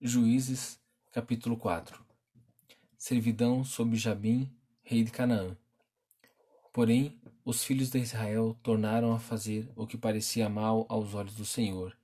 Juízes, capítulo 4 Servidão sob Jabim, rei de Canaã. Porém, os filhos de Israel tornaram a fazer o que parecia mal aos olhos do Senhor,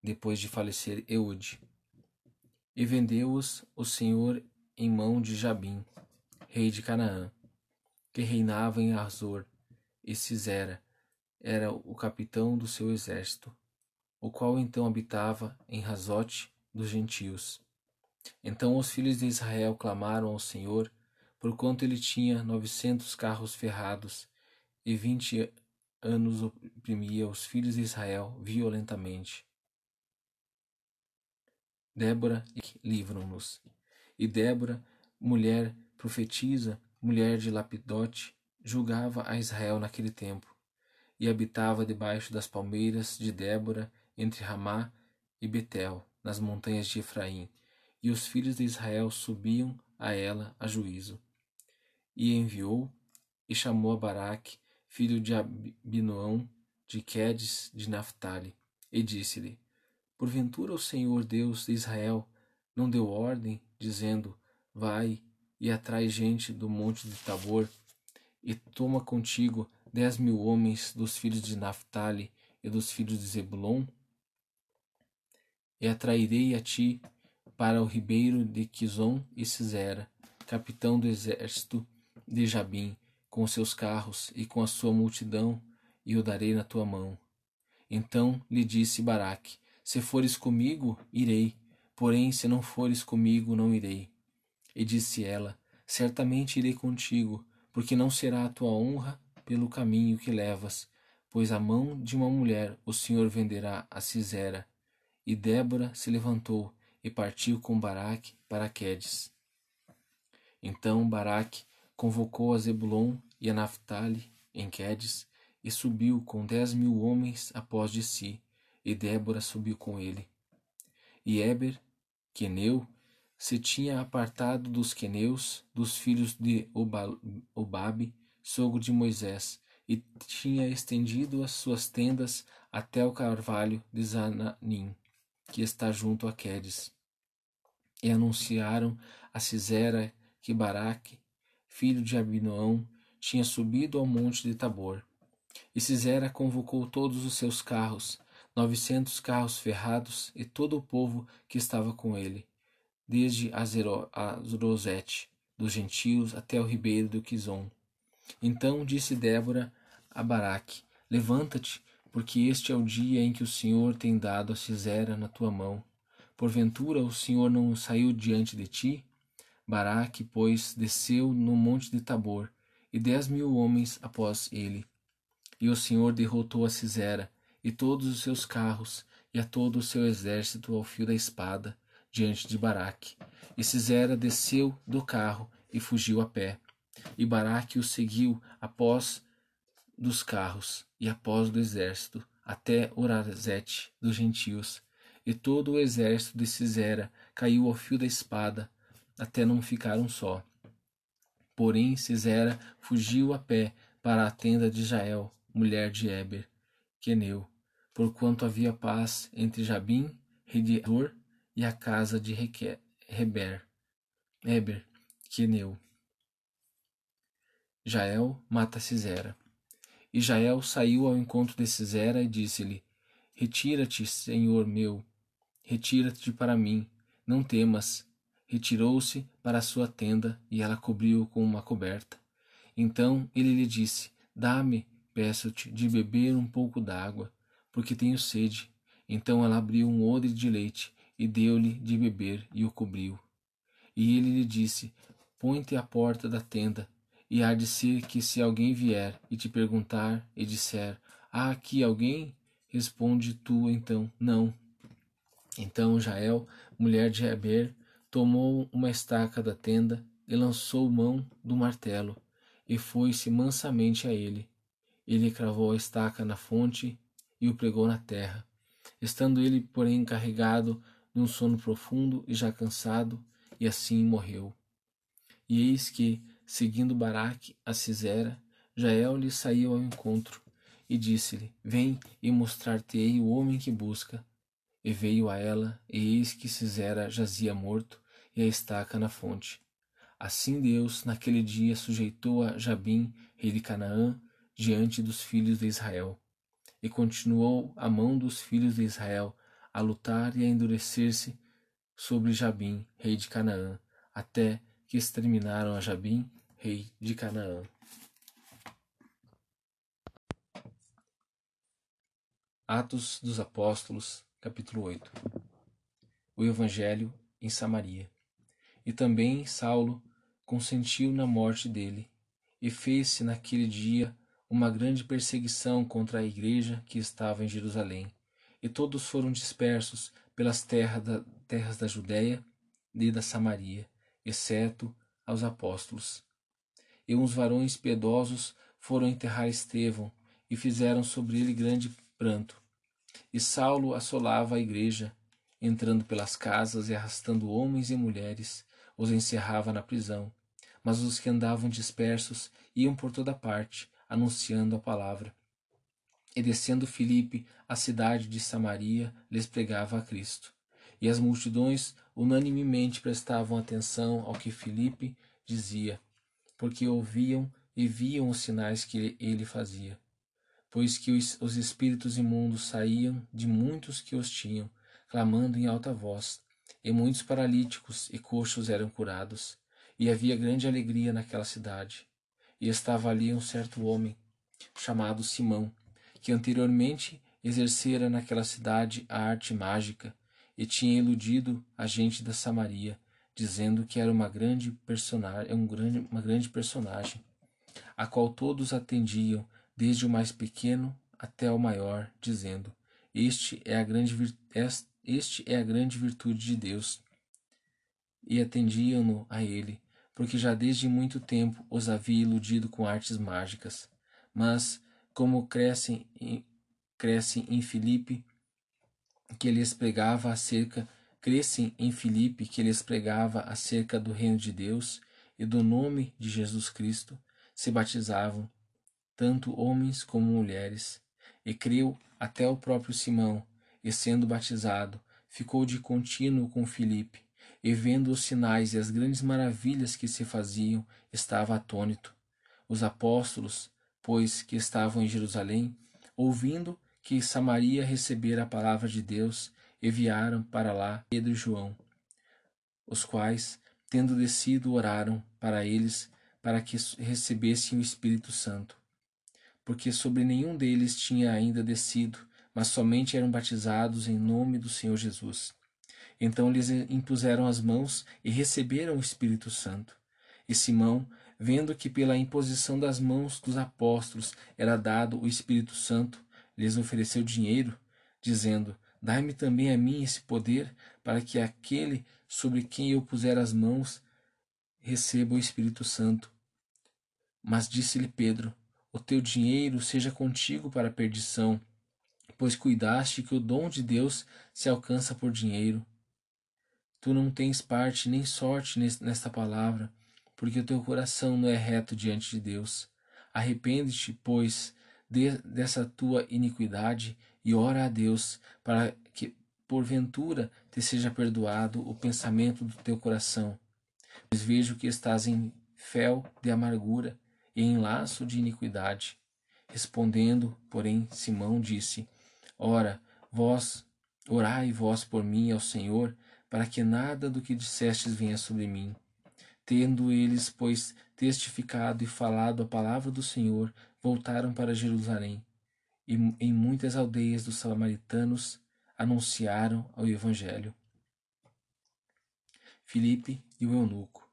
depois de falecer Eude. E vendeu-os o Senhor em mão de Jabim, rei de Canaã, que reinava em Azor, e Cisera era o capitão do seu exército, o qual então habitava em Razote dos gentios. Então os filhos de Israel clamaram ao Senhor, porquanto ele tinha novecentos carros ferrados, e vinte anos oprimia os filhos de Israel violentamente. Débora, livram-nos. E Débora, mulher profetisa, mulher de Lapidote, julgava a Israel naquele tempo, e habitava debaixo das palmeiras de Débora, entre Ramá e Betel, nas montanhas de Efraim, e os filhos de Israel subiam a ela a juízo. E enviou e chamou a Baraque, filho de Abinoão, de Quedes de Naphtali, e disse-lhe: Porventura o Senhor Deus de Israel não deu ordem, dizendo: Vai e atrai gente do monte de Tabor, e toma contigo dez mil homens dos filhos de Naphtali e dos filhos de Zebulon? E atrairei a ti para o ribeiro de Quizon e Cisera, capitão do exército de Jabim, com seus carros e com a sua multidão, e o darei na tua mão. Então lhe disse Baraque: Se fores comigo, irei, porém se não fores comigo, não irei. E disse ela: Certamente irei contigo, porque não será a tua honra pelo caminho que levas, pois a mão de uma mulher o Senhor venderá a Cisera. E Débora se levantou e partiu com Baraque para Quedes. Então Baraque convocou a Zebulon e a Naphtali em Quedes e subiu com dez mil homens após de si, e Débora subiu com ele. E Eber, queneu, se tinha apartado dos queneus, dos filhos de Obabe, sogro de Moisés, e tinha estendido as suas tendas até o carvalho de Zananim, que está junto a Quedes e anunciaram a Cisera que Baraque, filho de Abinoão, tinha subido ao monte de Tabor. E Cisera convocou todos os seus carros, novecentos carros ferrados, e todo o povo que estava com ele, desde Azerosete, dos gentios, até o ribeiro do Quizon. Então disse Débora a Baraque, Levanta-te, porque este é o dia em que o Senhor tem dado a Cisera na tua mão Porventura o Senhor não saiu diante de ti? Baraque, pois, desceu no monte de Tabor, e dez mil homens após ele. E o Senhor derrotou a Cisera, e todos os seus carros, e a todo o seu exército ao fio da espada, diante de Baraque. E Cisera desceu do carro e fugiu a pé. E Baraque o seguiu após dos carros e após do exército, até Orazete dos gentios, e todo o exército de Cisera caiu ao fio da espada, até não ficar um só. Porém, Cisera fugiu a pé para a tenda de Jael, mulher de Eber, Queneu, porquanto havia paz entre Jabim, rei de Dor, e a casa de Reber, Eber, Queneu. Jael mata Cisera. E Jael saiu ao encontro de Cisera e disse-lhe: Retira-te, senhor meu, Retira-te para mim, não temas. Retirou-se para a sua tenda e ela cobriu com uma coberta. Então ele lhe disse: Dá-me, peço-te, de beber um pouco d'água, porque tenho sede. Então ela abriu um odre de leite e deu-lhe de beber e o cobriu. E ele lhe disse: Põe-te à porta da tenda, e há de ser que se alguém vier e te perguntar e disser: Há aqui alguém? Responde tu então: Não. Então Jael, mulher de Heber, tomou uma estaca da tenda e lançou mão do martelo, e foi-se mansamente a ele. Ele cravou a estaca na fonte e o pregou na terra. Estando ele, porém, carregado num sono profundo e já cansado, e assim morreu. E eis que, seguindo Baraque a Cisera, Jael lhe saiu ao encontro, e disse-lhe, Vem e mostrar-te-ei o homem que busca. E veio a ela, e eis que Cisera jazia morto, e a estaca na fonte. Assim Deus, naquele dia, sujeitou a Jabim, rei de Canaã, diante dos filhos de Israel. E continuou a mão dos filhos de Israel a lutar e a endurecer-se sobre Jabim, rei de Canaã, até que exterminaram a Jabim, rei de Canaã. Atos dos Apóstolos, capítulo 8 O Evangelho em Samaria. E também Saulo consentiu na morte dele, e fez-se naquele dia uma grande perseguição contra a igreja que estava em Jerusalém, e todos foram dispersos pelas terras da, terras da Judéia e da Samaria, exceto aos apóstolos. E uns varões piedosos foram enterrar Estevão, e fizeram sobre ele grande pranto. E Saulo assolava a igreja, entrando pelas casas e arrastando homens e mulheres, os encerrava na prisão. Mas os que andavam dispersos iam por toda parte, anunciando a palavra. E descendo Filipe à cidade de Samaria, lhes pregava a Cristo. E as multidões unanimemente prestavam atenção ao que Filipe dizia, porque ouviam e viam os sinais que ele fazia pois que os, os espíritos imundos saíam de muitos que os tinham, clamando em alta voz, e muitos paralíticos e coxos eram curados, e havia grande alegria naquela cidade. E estava ali um certo homem, chamado Simão, que anteriormente exercera naquela cidade a arte mágica, e tinha iludido a gente da Samaria, dizendo que era uma grande personagem, um grande, uma grande personagem, a qual todos atendiam desde o mais pequeno até o maior, dizendo: Este é a grande, este é a grande virtude de Deus. E atendiam-no a ele, porque já desde muito tempo os havia iludido com artes mágicas. Mas, como crescem, crescem em Filipe, que lhes pregava acerca, crescem em Filipe, que lhes pregava acerca do reino de Deus e do nome de Jesus Cristo, se batizavam tanto homens como mulheres, e creu até o próprio Simão, e sendo batizado, ficou de contínuo com Filipe, e vendo os sinais e as grandes maravilhas que se faziam, estava atônito. Os apóstolos, pois que estavam em Jerusalém, ouvindo que Samaria recebera a palavra de Deus, enviaram para lá Pedro e João, os quais, tendo descido, oraram para eles para que recebessem o Espírito Santo porque sobre nenhum deles tinha ainda descido, mas somente eram batizados em nome do Senhor Jesus. Então lhes impuseram as mãos e receberam o Espírito Santo. E Simão, vendo que pela imposição das mãos dos apóstolos era dado o Espírito Santo, lhes ofereceu dinheiro, dizendo: Dai-me também a mim esse poder, para que aquele sobre quem eu puser as mãos receba o Espírito Santo. Mas disse-lhe Pedro: o teu dinheiro seja contigo para a perdição, pois cuidaste que o dom de Deus se alcança por dinheiro. Tu não tens parte nem sorte nesta palavra, porque o teu coração não é reto diante de Deus. Arrepende-te, pois, de, dessa tua iniquidade e ora a Deus para porventura, te seja perdoado o pensamento do teu coração. Pois vejo que estás em fel de amargura e em laço de iniquidade. Respondendo, porém, Simão disse: Ora, vós, orai vós por mim ao Senhor, para que nada do que dissestes venha sobre mim. Tendo eles, pois, testificado e falado a palavra do Senhor, voltaram para Jerusalém. E em muitas aldeias dos samaritanos anunciaram o Evangelho. Filipe e o eunuco.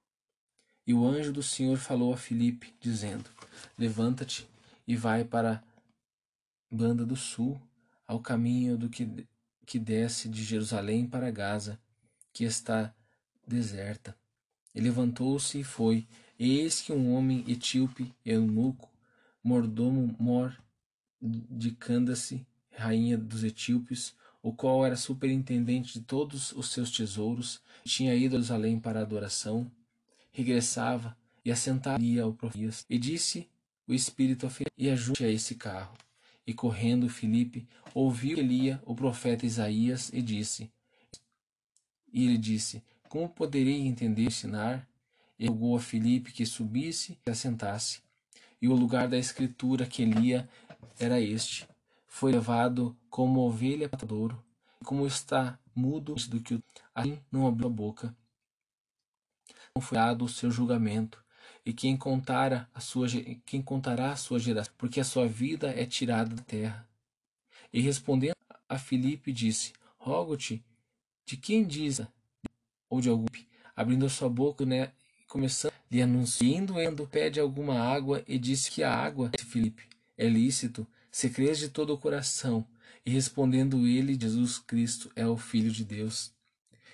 E o anjo do Senhor falou a Filipe, dizendo: Levanta-te e vai para banda do sul, ao caminho do que, que desce de Jerusalém para Gaza, que está deserta. E levantou-se e foi. eis que um homem etíope, eunuco, mordomo mor de Candace, rainha dos etíopes, o qual era superintendente de todos os seus tesouros, tinha ido a para a adoração, regressava e assentaria o profeta. E disse o espírito a e ajunte a esse carro. E correndo Filipe ouviu que lia o profeta Isaías e disse: E ele disse: Como poderei entender ensinar? E rogou a Filipe que subisse e assentasse. E o lugar da escritura que lia era este: Foi levado como ovelha para douro, como está mudo do que assim não abriu a boca. Não foi dado o seu julgamento, e quem contara a sua quem contará a sua geração, porque a sua vida é tirada da terra. E respondendo a Filipe disse: Rogo-te, de quem diz ou de algum abrindo a sua boca, né, começando lhe anunciando, indo pede alguma água e disse que a água, Filipe, é lícito, se crês de todo o coração. E respondendo ele, Jesus Cristo é o Filho de Deus.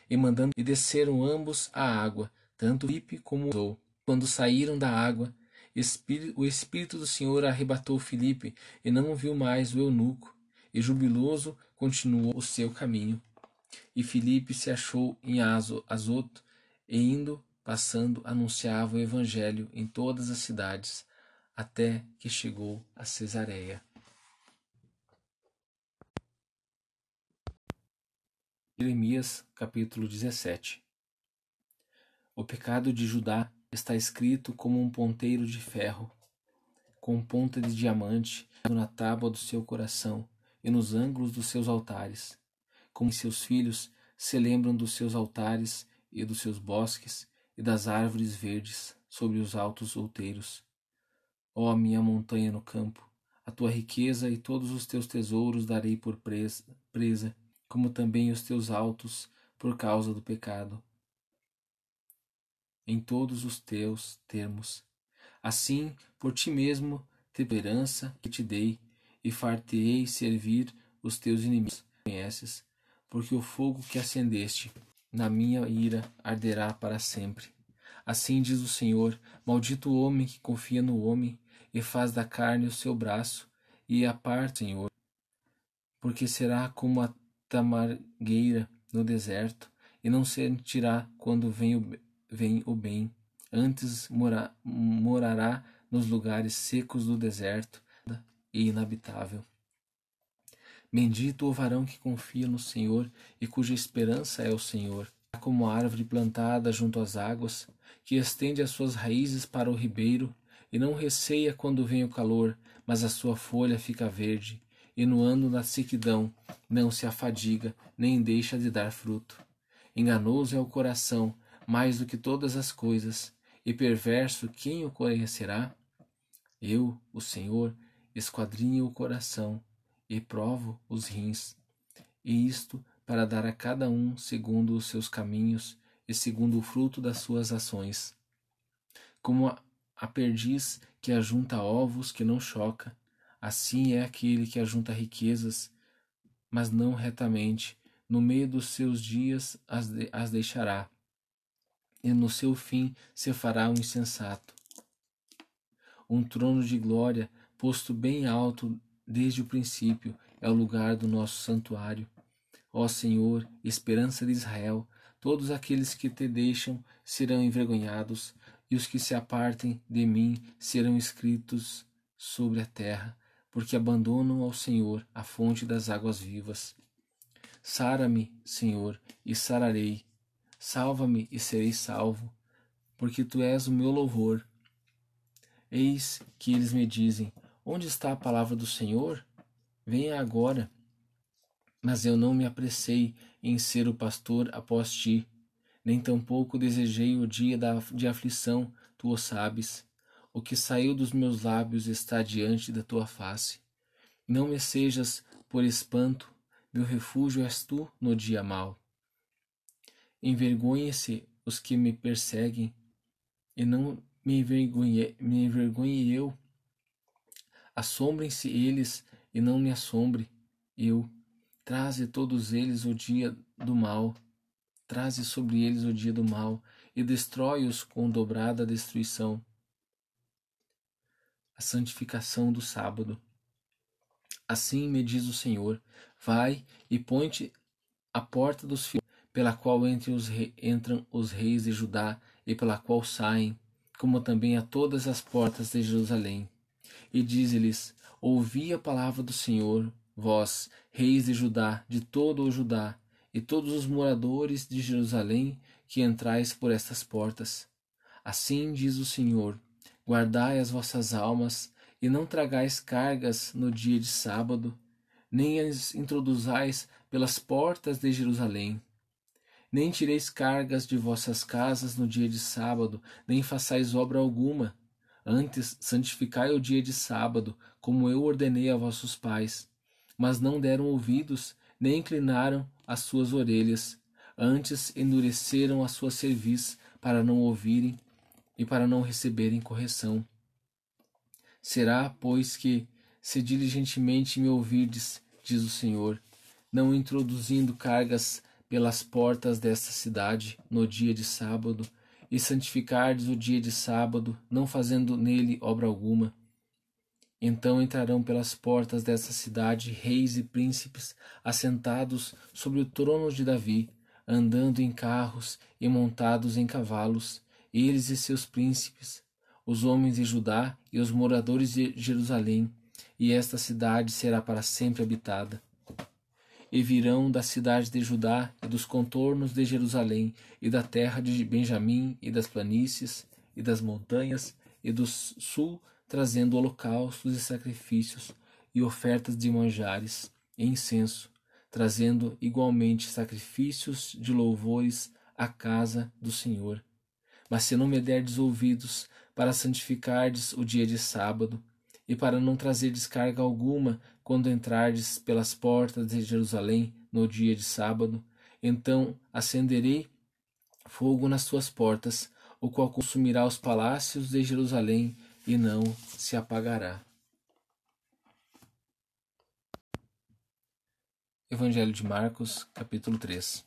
E mandando e desceram ambos a água, tanto Filipe como o quando saíram da água, o Espírito do Senhor arrebatou Filipe e não viu mais o eunuco, e jubiloso continuou o seu caminho. E Filipe se achou em Azoto, e indo, passando, anunciava o evangelho em todas as cidades, até que chegou a Cesareia. Jeremias capítulo 17 O pecado de Judá está escrito como um ponteiro de ferro, com ponta de diamante na tábua do seu coração e nos ângulos dos seus altares. Como seus filhos se lembram dos seus altares e dos seus bosques e das árvores verdes sobre os altos outeiros. Ó minha montanha no campo, a tua riqueza e todos os teus tesouros darei por presa, presa como também os teus altos por causa do pecado em todos os teus termos. Assim, por ti mesmo, te esperança que te dei, e fartei servir os teus inimigos. Conheces, porque o fogo que acendeste na minha ira arderá para sempre. Assim diz o Senhor: Maldito o homem que confia no homem e faz da carne o seu braço, e a parte, Senhor, porque será como a tamargueira no deserto, e não sentirá quando vem o vem o bem, antes mora, morará nos lugares secos do deserto e inabitável. Bendito o varão que confia no Senhor e cuja esperança é o Senhor, como árvore plantada junto às águas, que estende as suas raízes para o ribeiro e não receia quando vem o calor, mas a sua folha fica verde, e no ano da sequidão não se afadiga, nem deixa de dar fruto. Enganoso é o coração, mais do que todas as coisas, e perverso quem o conhecerá? Eu, o Senhor, esquadrinho o coração e provo os rins, e isto para dar a cada um segundo os seus caminhos e segundo o fruto das suas ações. Como a perdiz que ajunta ovos que não choca, assim é aquele que ajunta riquezas, mas não retamente, no meio dos seus dias as, de, as deixará e no seu fim se fará um insensato. Um trono de glória, posto bem alto desde o princípio, é o lugar do nosso santuário. Ó Senhor, esperança de Israel, todos aqueles que te deixam serão envergonhados, e os que se apartem de mim serão escritos sobre a terra, porque abandonam ao Senhor a fonte das águas vivas. Sara-me, Senhor, e sararei, Salva-me e serei salvo, porque tu és o meu louvor. Eis que eles me dizem: Onde está a palavra do Senhor? Venha agora. Mas eu não me apressei em ser o pastor após ti, nem tampouco desejei o dia da, de aflição, tu o sabes. O que saiu dos meus lábios está diante da tua face. Não me sejas por espanto, meu refúgio és tu no dia mau. Envergonhe-se os que me perseguem, e não me envergonhe, me envergonhe eu. Assombrem-se eles, e não me assombre eu. Traze todos eles o dia do mal, traze sobre eles o dia do mal, e destrói-os com dobrada destruição. A santificação do sábado. Assim me diz o Senhor: Vai e põe-te à porta dos filhos pela qual os entram os reis de Judá e pela qual saem, como também a todas as portas de Jerusalém. E diz-lhes: ouvi a palavra do Senhor, vós, reis de Judá, de todo o Judá, e todos os moradores de Jerusalém que entrais por estas portas. Assim diz o Senhor: guardai as vossas almas, e não tragais cargas no dia de sábado, nem as introduzais pelas portas de Jerusalém. Nem tireis cargas de vossas casas no dia de sábado, nem façais obra alguma. Antes santificai o dia de sábado, como eu ordenei a vossos pais. Mas não deram ouvidos, nem inclinaram as suas orelhas. Antes endureceram a sua cerviz para não ouvirem e para não receberem correção. Será, pois, que, se diligentemente me ouvirdes, diz o Senhor, não introduzindo cargas pelas portas desta cidade no dia de sábado, e santificardes o dia de sábado, não fazendo nele obra alguma. Então entrarão pelas portas desta cidade reis e príncipes assentados sobre o trono de Davi, andando em carros e montados em cavalos, eles e seus príncipes, os homens de Judá e os moradores de Jerusalém, e esta cidade será para sempre habitada. E virão da cidade de Judá e dos contornos de Jerusalém e da terra de Benjamim e das planícies e das montanhas e do sul trazendo holocaustos e sacrifícios e ofertas de manjares e incenso trazendo igualmente sacrifícios de louvores à casa do Senhor mas se não me derdes ouvidos para santificardes o dia de sábado e para não trazer descarga alguma quando entrardes pelas portas de Jerusalém no dia de sábado, então acenderei fogo nas tuas portas, o qual consumirá os palácios de Jerusalém e não se apagará. Evangelho de Marcos, capítulo 3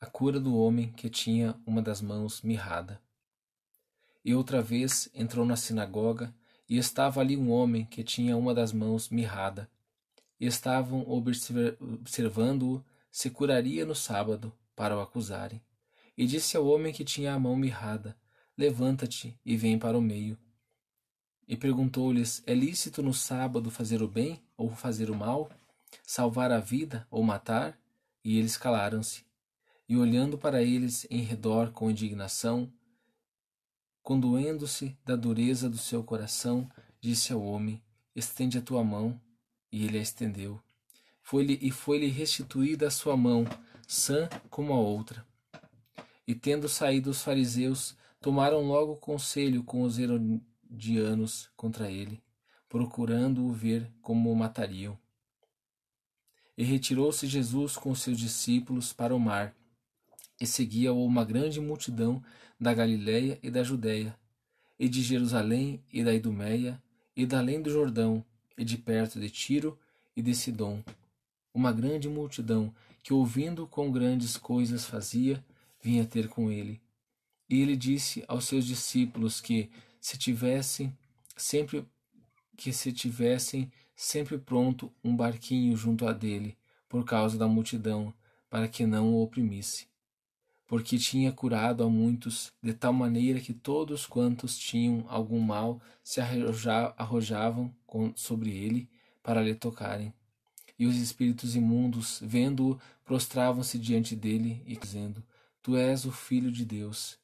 A cura do homem que tinha uma das mãos mirrada. E outra vez entrou na sinagoga e estava ali um homem que tinha uma das mãos mirrada. E estavam observando-o se curaria no sábado, para o acusarem. E disse ao homem que tinha a mão mirrada: Levanta-te e vem para o meio. E perguntou-lhes: É lícito no sábado fazer o bem ou fazer o mal? Salvar a vida ou matar? E eles calaram-se. E olhando para eles em redor com indignação, Condoendo-se da dureza do seu coração, disse ao homem: Estende a tua mão. E ele a estendeu. Foi-lhe e foi-lhe restituída a sua mão, sã como a outra. E tendo saído os fariseus, tomaram logo conselho com os herodianos contra ele, procurando-o ver como o matariam. E retirou-se Jesus com seus discípulos para o mar, e seguia-o uma grande multidão da Galiléia e da Judéia, e de Jerusalém e da Idumeia, e da além do Jordão, e de perto de Tiro e de Sidom. Uma grande multidão que, ouvindo quão grandes coisas fazia, vinha ter com ele. E ele disse aos seus discípulos que, se tivessem sempre que se tivessem sempre pronto um barquinho junto a dele, por causa da multidão, para que não o oprimisse porque tinha curado a muitos, de tal maneira que todos quantos tinham algum mal se arrojavam sobre ele para lhe tocarem. E os espíritos imundos, vendo-o, prostravam-se diante dele e dizendo: Tu és o Filho de Deus.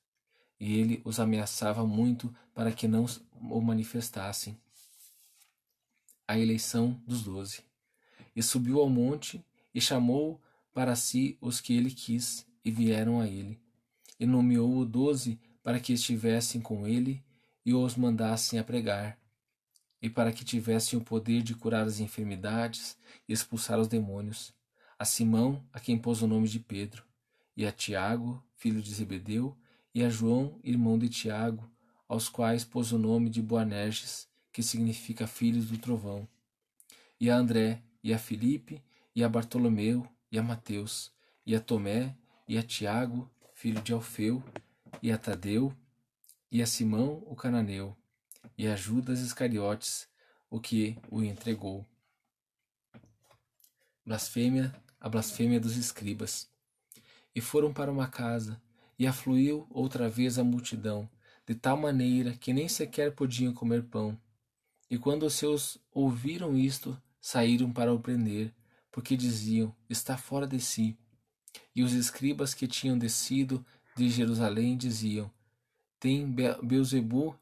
E ele os ameaçava muito para que não o manifestassem. A eleição dos doze. E subiu ao monte e chamou para si os que ele quis e vieram a ele. E nomeou doze para que estivessem com ele e os mandassem a pregar, e para que tivessem o poder de curar as enfermidades e expulsar os demônios. A Simão, a quem pôs o nome de Pedro, e a Tiago, filho de Zebedeu, e a João, irmão de Tiago, aos quais pôs o nome de Boanerges, que significa filhos do trovão, e a André, e a Filipe, e a Bartolomeu, e a Mateus, e a Tomé, e a Tiago, filho de Alfeu, e a Tadeu, e a Simão o cananeu, e a Judas Iscariotes, o que o entregou. Blasfêmia, a blasfêmia dos escribas. E foram para uma casa, e afluiu outra vez a multidão, de tal maneira que nem sequer podiam comer pão. E quando os seus ouviram isto, saíram para o prender, porque diziam: Está fora de si. E os escribas que tinham descido de Jerusalém diziam: Tem Beuzebu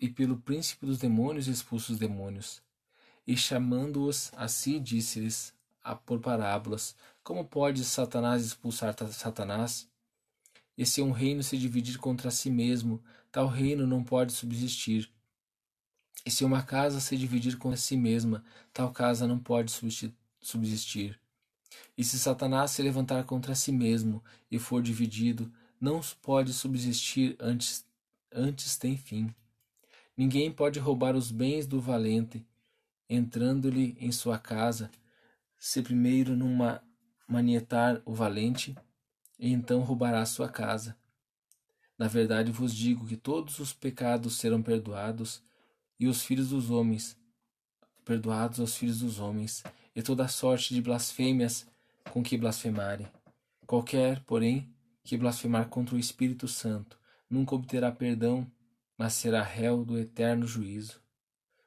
e pelo príncipe dos demônios expulsos os demônios. E chamando-os a si, disse-lhes por parábolas: Como pode Satanás expulsar Satanás? E se um reino se dividir contra si mesmo, tal reino não pode subsistir. E se uma casa se dividir contra si mesma, tal casa não pode subsistir. E se Satanás se levantar contra si mesmo e for dividido, não pode subsistir antes, antes tem fim. Ninguém pode roubar os bens do valente, entrando-lhe em sua casa, se primeiro numa manietar o valente, e então roubará sua casa. Na verdade vos digo que todos os pecados serão perdoados, e os filhos dos homens, perdoados aos filhos dos homens, e toda sorte de blasfêmias com que blasfemarem. Qualquer, porém, que blasfemar contra o Espírito Santo, nunca obterá perdão, mas será réu do eterno juízo.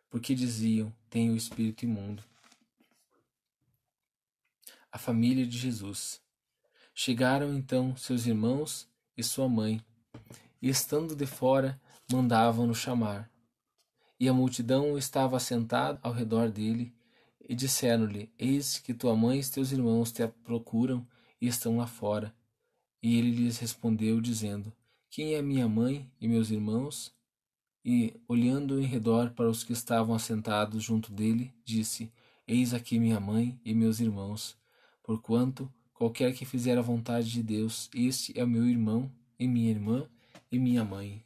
Porque diziam: tem o espírito imundo. A família de Jesus. Chegaram então seus irmãos e sua mãe, e estando de fora, mandavam-no chamar. E a multidão estava assentada ao redor dele, e disseram-lhe: Eis que tua mãe e teus irmãos te procuram e estão lá fora. E ele lhes respondeu, dizendo: Quem é minha mãe e meus irmãos? E, olhando em redor para os que estavam assentados junto dele, disse: Eis aqui minha mãe e meus irmãos. Porquanto Qualquer que fizer a vontade de Deus, este é o meu irmão, e minha irmã, e minha mãe.